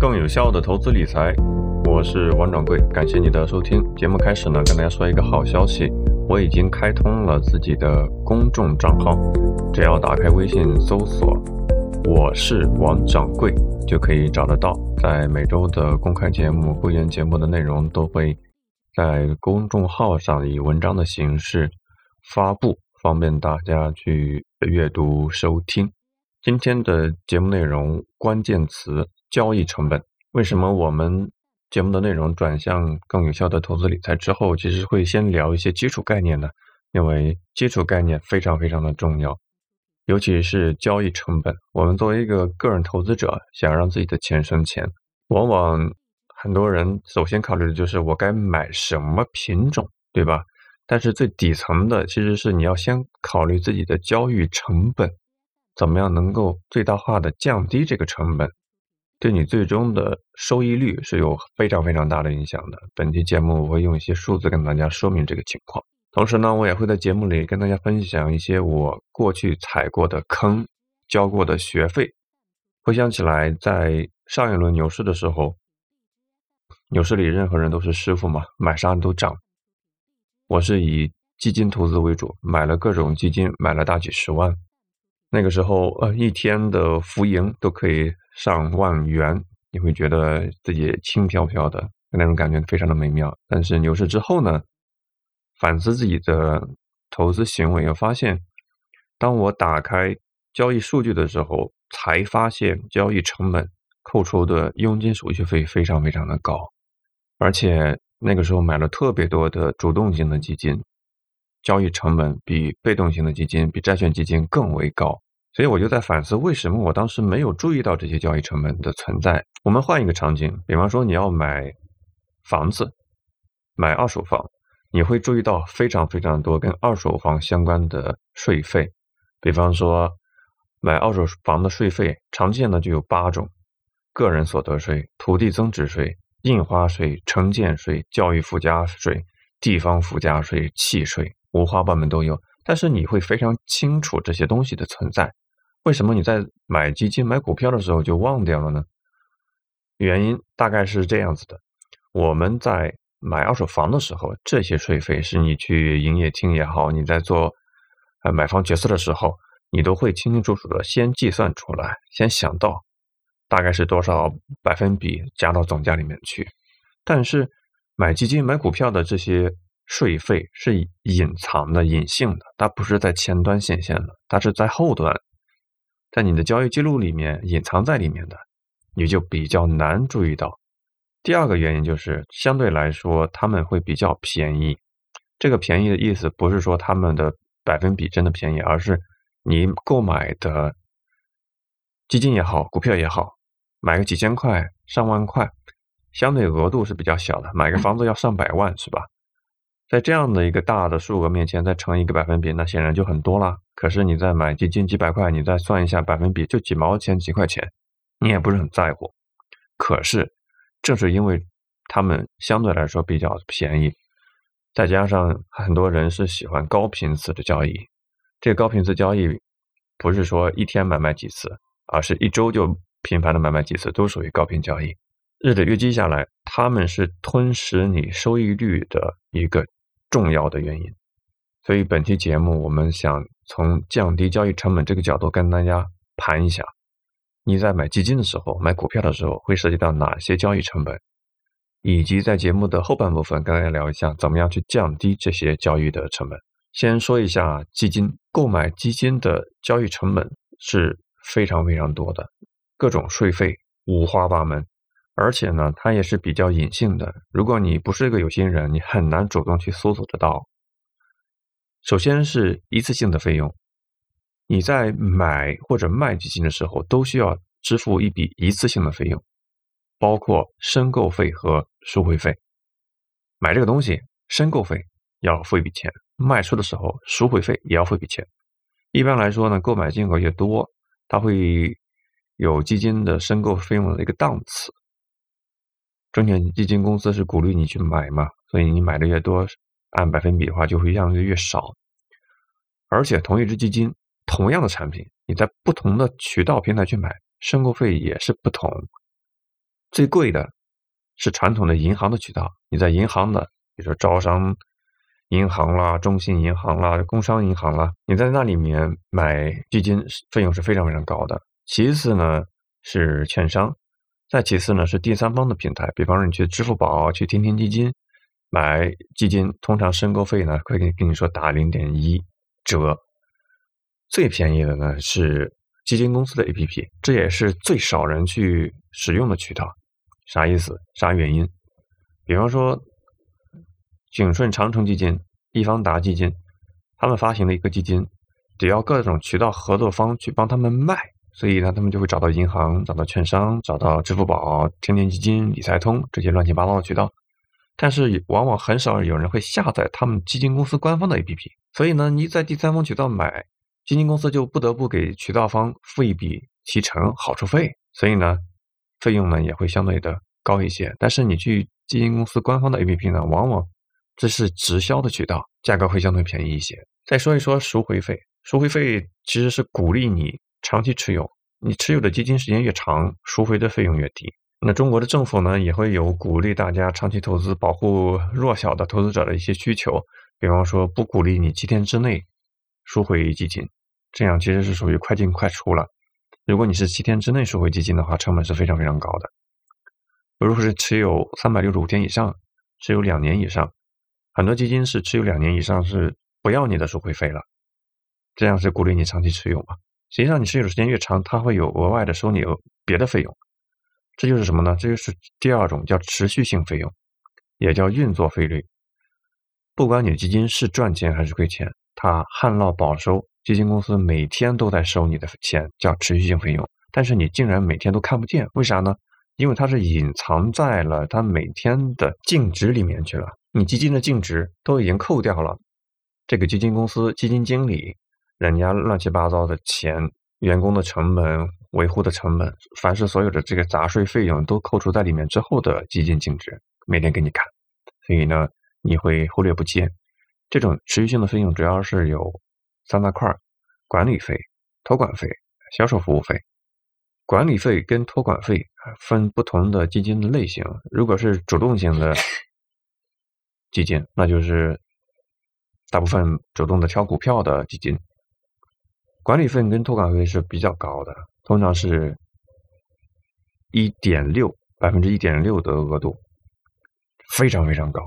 更有效的投资理财，我是王掌柜，感谢你的收听。节目开始呢，跟大家说一个好消息，我已经开通了自己的公众账号，只要打开微信搜索“我是王掌柜”，就可以找得到。在每周的公开节目、会员节目的内容都会在公众号上以文章的形式发布，方便大家去阅读收听。今天的节目内容关键词。交易成本，为什么我们节目的内容转向更有效的投资理财之后，其实会先聊一些基础概念呢？因为基础概念非常非常的重要，尤其是交易成本。我们作为一个个人投资者，想让自己的钱生钱，往往很多人首先考虑的就是我该买什么品种，对吧？但是最底层的其实是你要先考虑自己的交易成本，怎么样能够最大化的降低这个成本。对你最终的收益率是有非常非常大的影响的。本期节目我会用一些数字跟大家说明这个情况，同时呢，我也会在节目里跟大家分享一些我过去踩过的坑、交过的学费。回想起来，在上一轮牛市的时候，牛市里任何人都是师傅嘛，买啥都涨。我是以基金投资为主，买了各种基金，买了大几十万。那个时候，呃，一天的浮盈都可以。上万元，你会觉得自己轻飘飘的，那种感觉非常的美妙。但是牛市之后呢，反思自己的投资行为，又发现，当我打开交易数据的时候，才发现交易成本扣除的佣金手续费非常非常的高，而且那个时候买了特别多的主动型的基金，交易成本比被动型的基金、比债券基金更为高。所以我就在反思，为什么我当时没有注意到这些交易成本的存在？我们换一个场景，比方说你要买房子，买二手房，你会注意到非常非常多跟二手房相关的税费。比方说，买二手房的税费常见的就有八种：个人所得税、土地增值税、印花税、城建税、教育附加税、地方附加税、契税，五花八门都有。但是你会非常清楚这些东西的存在。为什么你在买基金、买股票的时候就忘掉了呢？原因大概是这样子的：我们在买二手房的时候，这些税费是你去营业厅也好，你在做呃买房决策的时候，你都会清清楚楚的先计算出来，先想到大概是多少百分比加到总价里面去。但是买基金、买股票的这些税费是隐藏的、隐性的，它不是在前端显现的，它是在后端。在你的交易记录里面隐藏在里面的，你就比较难注意到。第二个原因就是相对来说他们会比较便宜。这个便宜的意思不是说他们的百分比真的便宜，而是你购买的基金也好，股票也好，买个几千块、上万块，相对额度是比较小的。买个房子要上百万，是吧？在这样的一个大的数额面前，再乘一个百分比，那显然就很多了。可是你再买基金几百块，你再算一下百分比，就几毛钱、几块钱，你也不是很在乎。可是正是因为他们相对来说比较便宜，再加上很多人是喜欢高频次的交易，这个高频次交易不是说一天买卖几次，而是一周就频繁的买卖几次，都属于高频交易。日的月积下来，他们是吞噬你收益率的一个。重要的原因，所以本期节目我们想从降低交易成本这个角度跟大家盘一下，你在买基金的时候、买股票的时候会涉及到哪些交易成本，以及在节目的后半部分跟大家聊一下怎么样去降低这些交易的成本。先说一下基金，购买基金的交易成本是非常非常多的，各种税费五花八门。而且呢，它也是比较隐性的。如果你不是一个有心人，你很难主动去搜索得到。首先是一次性的费用，你在买或者卖基金的时候，都需要支付一笔一次性的费用，包括申购费和赎回费。买这个东西，申购费要付一笔钱，卖出的时候赎回费也要付一笔钱。一般来说呢，购买金额越多，它会有基金的申购费用的一个档次。证券基金公司是鼓励你去买嘛，所以你买的越多，按百分比的话就会让的越少。而且同一只基金，同样的产品，你在不同的渠道平台去买，申购费也是不同。最贵的是传统的银行的渠道，你在银行的，比如说招商银行啦、中信银行啦、工商银行啦，你在那里面买基金费用是非常非常高的。其次呢是券商，再其次呢是第三方的平台，比方说你去支付宝、去天天基金买基金，通常申购费呢会跟跟你说打零点一折。最便宜的呢是基金公司的 APP，这也是最少人去使用的渠道。啥意思？啥原因？比方说，景顺长城基金、易方达基金，他们发行的一个基金，只要各种渠道合作方去帮他们卖，所以呢，他们就会找到银行、找到券商、找到支付宝、天天基金、理财通这些乱七八糟的渠道。但是往往很少有人会下载他们基金公司官方的 APP，所以呢，你在第三方渠道买。基金公司就不得不给渠道方付一笔提成好处费，所以呢，费用呢也会相对的高一些。但是你去基金公司官方的 APP 呢，往往这是直销的渠道，价格会相对便宜一些。再说一说赎回费，赎回费其实是鼓励你长期持有，你持有的基金时间越长，赎回的费用越低。那中国的政府呢，也会有鼓励大家长期投资、保护弱小的投资者的一些需求，比方说不鼓励你七天之内赎回基金。这样其实是属于快进快出了。如果你是七天之内赎回基金的话，成本是非常非常高的。如果是持有三百六十五天以上，持有两年以上，很多基金是持有两年以上是不要你的赎回费了。这样是鼓励你长期持有嘛？实际上你持有的时间越长，它会有额外的收你别的费用。这就是什么呢？这就是第二种叫持续性费用，也叫运作费率。不管你的基金是赚钱还是亏钱，它旱涝保收。基金公司每天都在收你的钱，叫持续性费用，但是你竟然每天都看不见，为啥呢？因为它是隐藏在了它每天的净值里面去了。你基金的净值都已经扣掉了，这个基金公司基金经理人家乱七八糟的钱、员工的成本、维护的成本，凡是所有的这个杂税费用都扣除在里面之后的基金净值，每天给你看，所以呢，你会忽略不计。这种持续性的费用主要是有。三大块管理费、托管费、销售服务费。管理费跟托管费分不同的基金的类型。如果是主动型的基金，那就是大部分主动的挑股票的基金，管理费跟托管费是比较高的，通常是一点六百分之一点六的额度，非常非常高。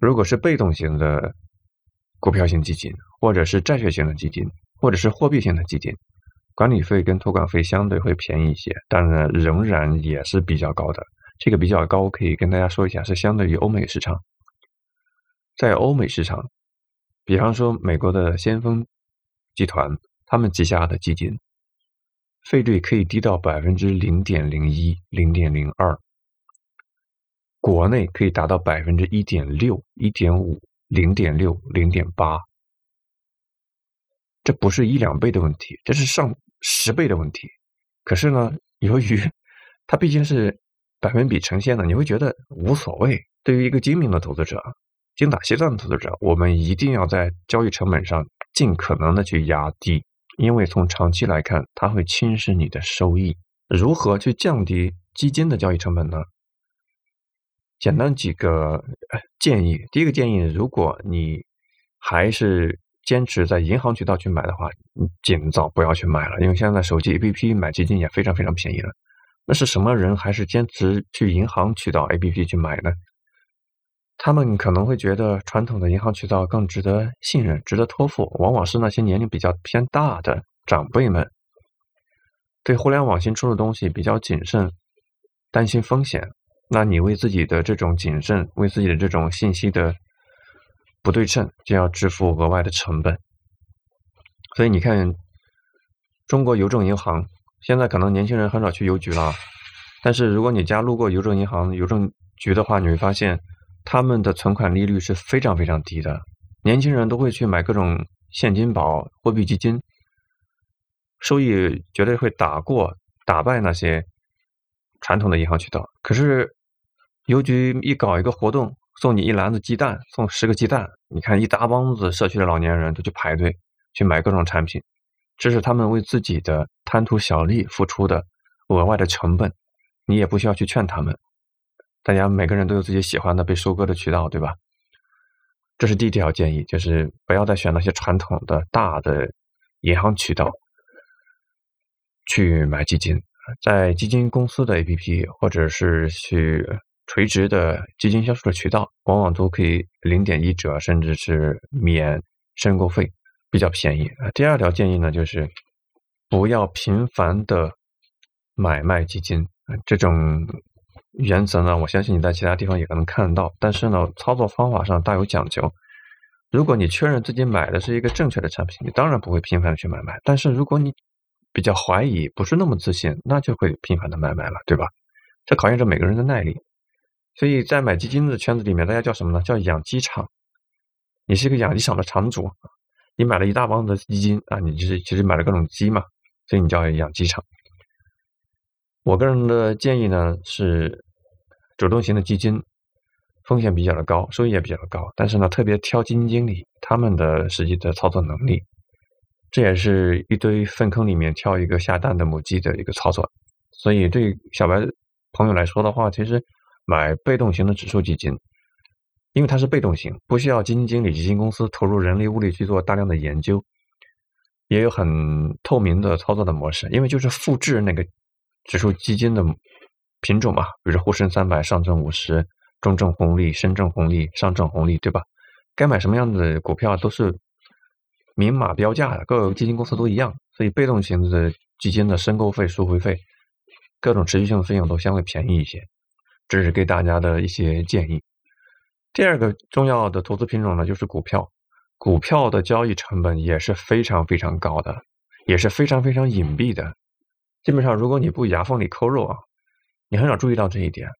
如果是被动型的。股票型基金，或者是债券型的基金，或者是货币型的基金，管理费跟托管费相对会便宜一些，当然仍然也是比较高的。这个比较高，可以跟大家说一下，是相对于欧美市场。在欧美市场，比方说美国的先锋集团，他们旗下的基金，费率可以低到百分之零点零一、零点零二，国内可以达到百分之一点六、一点五。零点六、零点八，这不是一两倍的问题，这是上十倍的问题。可是呢，由于 它毕竟是百分比呈现的，你会觉得无所谓。对于一个精明的投资者、精打细算的投资者，我们一定要在交易成本上尽可能的去压低，因为从长期来看，它会侵蚀你的收益。如何去降低基金的交易成本呢？简单几个建议。第一个建议，如果你还是坚持在银行渠道去买的话，尽早不要去买了，因为现在手机 APP 买基金也非常非常便宜了。那是什么人还是坚持去银行渠道 APP 去买呢？他们可能会觉得传统的银行渠道更值得信任、值得托付，往往是那些年龄比较偏大的长辈们，对互联网新出的东西比较谨慎，担心风险。那你为自己的这种谨慎，为自己的这种信息的不对称，就要支付额外的成本。所以你看，中国邮政银行现在可能年轻人很少去邮局了，但是如果你家路过邮政银行、邮政局的话，你会发现他们的存款利率是非常非常低的。年轻人都会去买各种现金宝、货币基金，收益绝对会打过、打败那些。传统的银行渠道，可是邮局一搞一个活动，送你一篮子鸡蛋，送十个鸡蛋，你看一大帮子社区的老年人都去排队去买各种产品，这是他们为自己的贪图小利付出的额外的成本。你也不需要去劝他们。大家每个人都有自己喜欢的被收割的渠道，对吧？这是第一条建议，就是不要再选那些传统的大的银行渠道去买基金，在基金公司的 APP 或者是去垂直的基金销售的渠道，往往都可以零点一折，甚至是免申购费，比较便宜。第二条建议呢，就是不要频繁的买卖基金，这种。原则呢，我相信你在其他地方也可能看得到，但是呢，操作方法上大有讲究。如果你确认自己买的是一个正确的产品，你当然不会频繁的去买卖。但是如果你比较怀疑，不是那么自信，那就会频繁的买卖了，对吧？这考验着每个人的耐力。所以在买基金的圈子里面，大家叫什么呢？叫养鸡场。你是一个养鸡场的场主，你买了一大帮的基金啊，你就是其实买了各种鸡嘛，所以你叫养鸡场。我个人的建议呢是，主动型的基金风险比较的高，收益也比较的高，但是呢，特别挑基金经理他们的实际的操作能力，这也是一堆粪坑里面挑一个下蛋的母鸡的一个操作。所以对小白朋友来说的话，其实买被动型的指数基金，因为它是被动型，不需要基金经理、基金公司投入人力物力去做大量的研究，也有很透明的操作的模式，因为就是复制那个。指数基金的品种嘛，比如沪深三百、上证五十、中证红利、深证红利、上证红利，对吧？该买什么样的股票都是明码标价的，各个基金公司都一样，所以被动型的基金的申购费、赎回费、各种持续性的费用都相对便宜一些。这是给大家的一些建议。第二个重要的投资品种呢，就是股票。股票的交易成本也是非常非常高的，也是非常非常隐蔽的。基本上，如果你不牙缝里抠肉啊，你很少注意到这一点。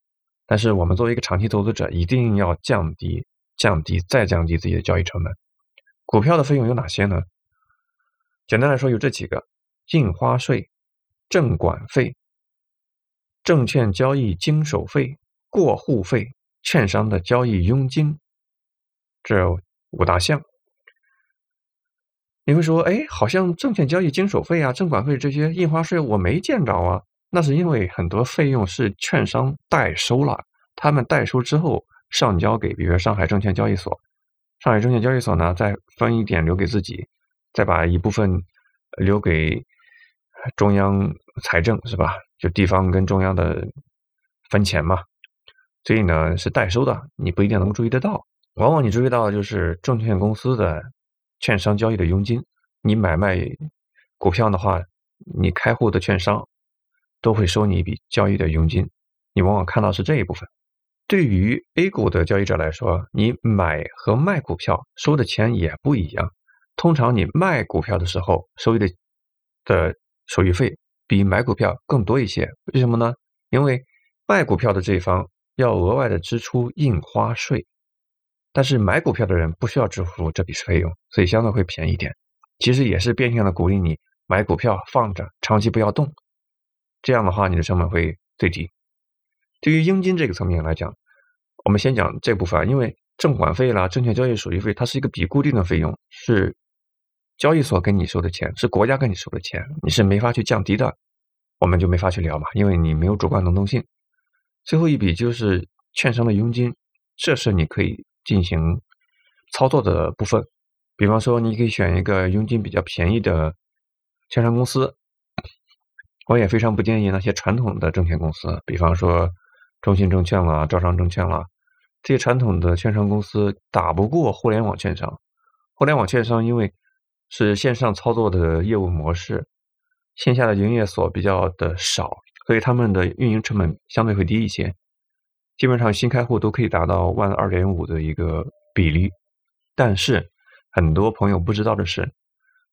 但是，我们作为一个长期投资者，一定要降低、降低、再降低自己的交易成本。股票的费用有哪些呢？简单来说，有这几个：印花税、证管费、证券交易经手费、过户费、券商的交易佣金，这五大项。你会说，哎，好像证券交易经手费啊、证管费这些印花税我没见着啊。那是因为很多费用是券商代收了，他们代收之后上交给，比如说上海证券交易所，上海证券交易所呢再分一点留给自己，再把一部分留给中央财政，是吧？就地方跟中央的分钱嘛。所以呢是代收的，你不一定能注意得到。往往你注意到的就是证券公司的。券商交易的佣金，你买卖股票的话，你开户的券商都会收你一笔交易的佣金，你往往看到是这一部分。对于 A 股的交易者来说，你买和卖股票收的钱也不一样。通常你卖股票的时候收益的的手续费比买股票更多一些，为什么呢？因为卖股票的这一方要额外的支出印花税。但是买股票的人不需要支付这笔费用，所以相对会便宜点。其实也是变相的鼓励你买股票放着，长期不要动。这样的话，你的成本会最低。对于佣金这个层面来讲，我们先讲这部分，因为证管费啦、证券交易手续费，它是一个比固定的费用，是交易所跟你收的钱，是国家跟你收的钱，你是没法去降低的。我们就没法去聊嘛，因为你没有主观能动性。最后一笔就是券商的佣金，这是你可以。进行操作的部分，比方说，你可以选一个佣金比较便宜的券商公司。我也非常不建议那些传统的证券公司，比方说中信证券啦、招商证券啦，这些传统的券商公司打不过互联网券商。互联网券商因为是线上操作的业务模式，线下的营业所比较的少，所以他们的运营成本相对会低一些。基本上新开户都可以达到万二点五的一个比例，但是很多朋友不知道的是，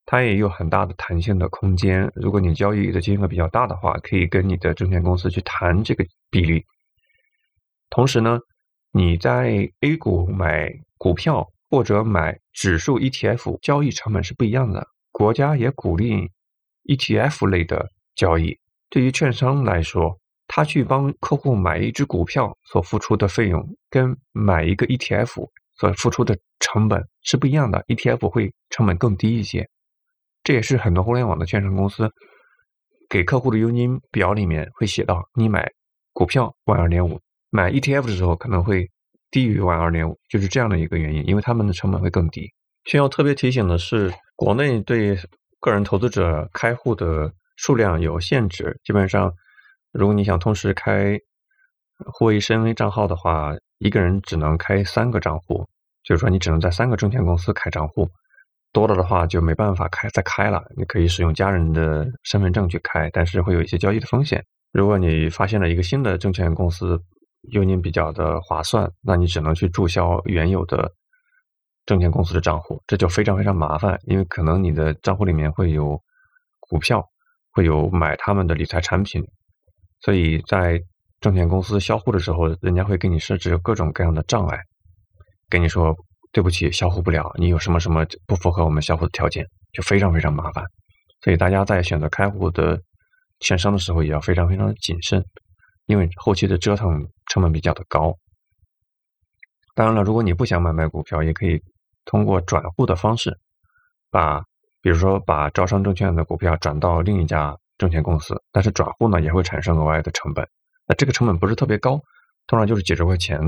它也有很大的弹性的空间。如果你交易的金额比较大的话，可以跟你的证券公司去谈这个比例。同时呢，你在 A 股买股票或者买指数 ETF 交易成本是不一样的。国家也鼓励 ETF 类的交易，对于券商来说。他去帮客户买一只股票所付出的费用，跟买一个 ETF 所付出的成本是不一样的。ETF 会成本更低一些，这也是很多互联网的券商公司给客户的佣金表里面会写到：你买股票万二点五，买 ETF 的时候可能会低于万二点五，就是这样的一个原因，因为他们的成本会更低。需要特别提醒的是，国内对个人投资者开户的数量有限制，基本上，如果你想同时开沪 A 深 A 账号的话，一个人只能开三个账户，就是说你只能在三个证券公司开账户，多了的话就没办法开再开了。你可以使用家人的身份证去开，但是会有一些交易的风险。如果你发现了一个新的证券公司，优您比较的划算，那你只能去注销原有的证券公司的账户，这就非常非常麻烦，因为可能你的账户里面会有股票，会有买他们的理财产品，所以在证券公司销户的时候，人家会给你设置各种各样的障碍，跟你说对不起，销户不了，你有什么什么不符合我们销户的条件，就非常非常麻烦。所以大家在选择开户的券商的时候，也要非常非常的谨慎，因为后期的折腾成本比较的高。当然了，如果你不想买卖股票，也可以通过转户的方式，把比如说把招商证券的股票转到另一家证券公司，但是转户呢也会产生额外的成本。那这个成本不是特别高，通常就是几十块钱，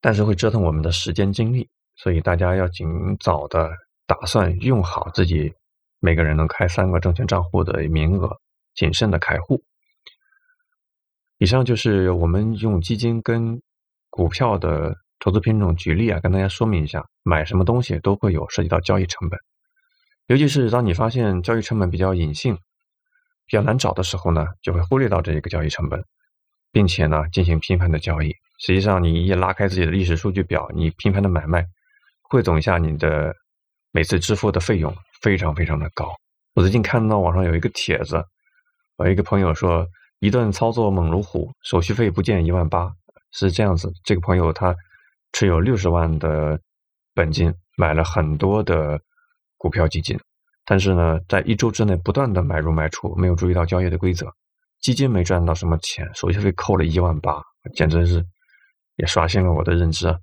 但是会折腾我们的时间精力，所以大家要尽早的打算用好自己每个人能开三个证券账户的名额，谨慎的开户。以上就是我们用基金跟股票的投资品种举例啊，跟大家说明一下，买什么东西都会有涉及到交易成本，尤其是当你发现交易成本比较隐性、比较难找的时候呢，就会忽略到这一个交易成本。并且呢，进行频繁的交易。实际上，你一拉开自己的历史数据表，你频繁的买卖，汇总一下你的每次支付的费用，非常非常的高。我最近看到网上有一个帖子，我一个朋友说，一顿操作猛如虎，手续费不见一万八，是这样子。这个朋友他持有六十万的本金，买了很多的股票基金，但是呢，在一周之内不断的买入卖出，没有注意到交易的规则。基金没赚到什么钱，手续费扣了一万八，简直是也刷新了我的认知。啊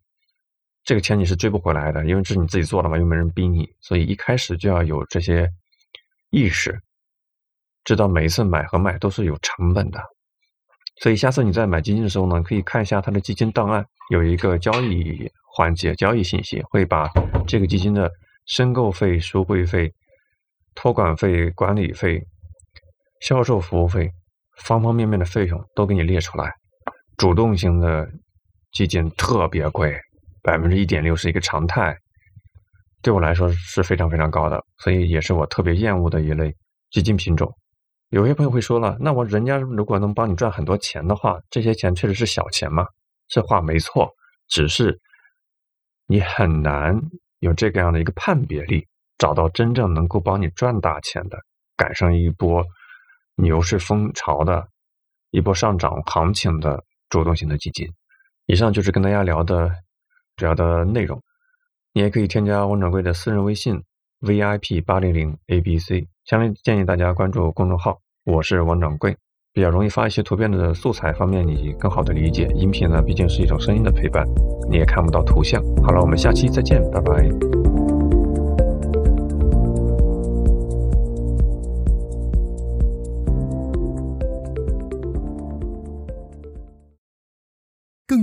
这个钱你是追不回来的，因为这是你自己做的嘛，又没人逼你，所以一开始就要有这些意识，知道每一次买和卖都是有成本的。所以下次你在买基金的时候呢，可以看一下它的基金档案，有一个交易环节，交易信息会把这个基金的申购费、赎回费、托管费、管理费、销售服务费。方方面面的费用都给你列出来，主动型的基金特别贵，百分之一点六是一个常态，对我来说是非常非常高的，所以也是我特别厌恶的一类基金品种。有些朋友会说了，那我人家如果能帮你赚很多钱的话，这些钱确实是小钱吗？这话没错，只是你很难有这个样的一个判别力，找到真正能够帮你赚大钱的，赶上一波。牛市风潮的一波上涨行情的主动型的基金，以上就是跟大家聊的主要的内容。你也可以添加王掌柜的私人微信 VIP 八零零 ABC，强烈建议大家关注公众号。我是王掌柜，比较容易发一些图片的素材，方便你更好的理解。音频呢，毕竟是一种声音的陪伴，你也看不到图像。好了，我们下期再见，拜拜。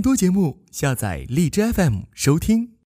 多节目，下载荔枝 FM 收听。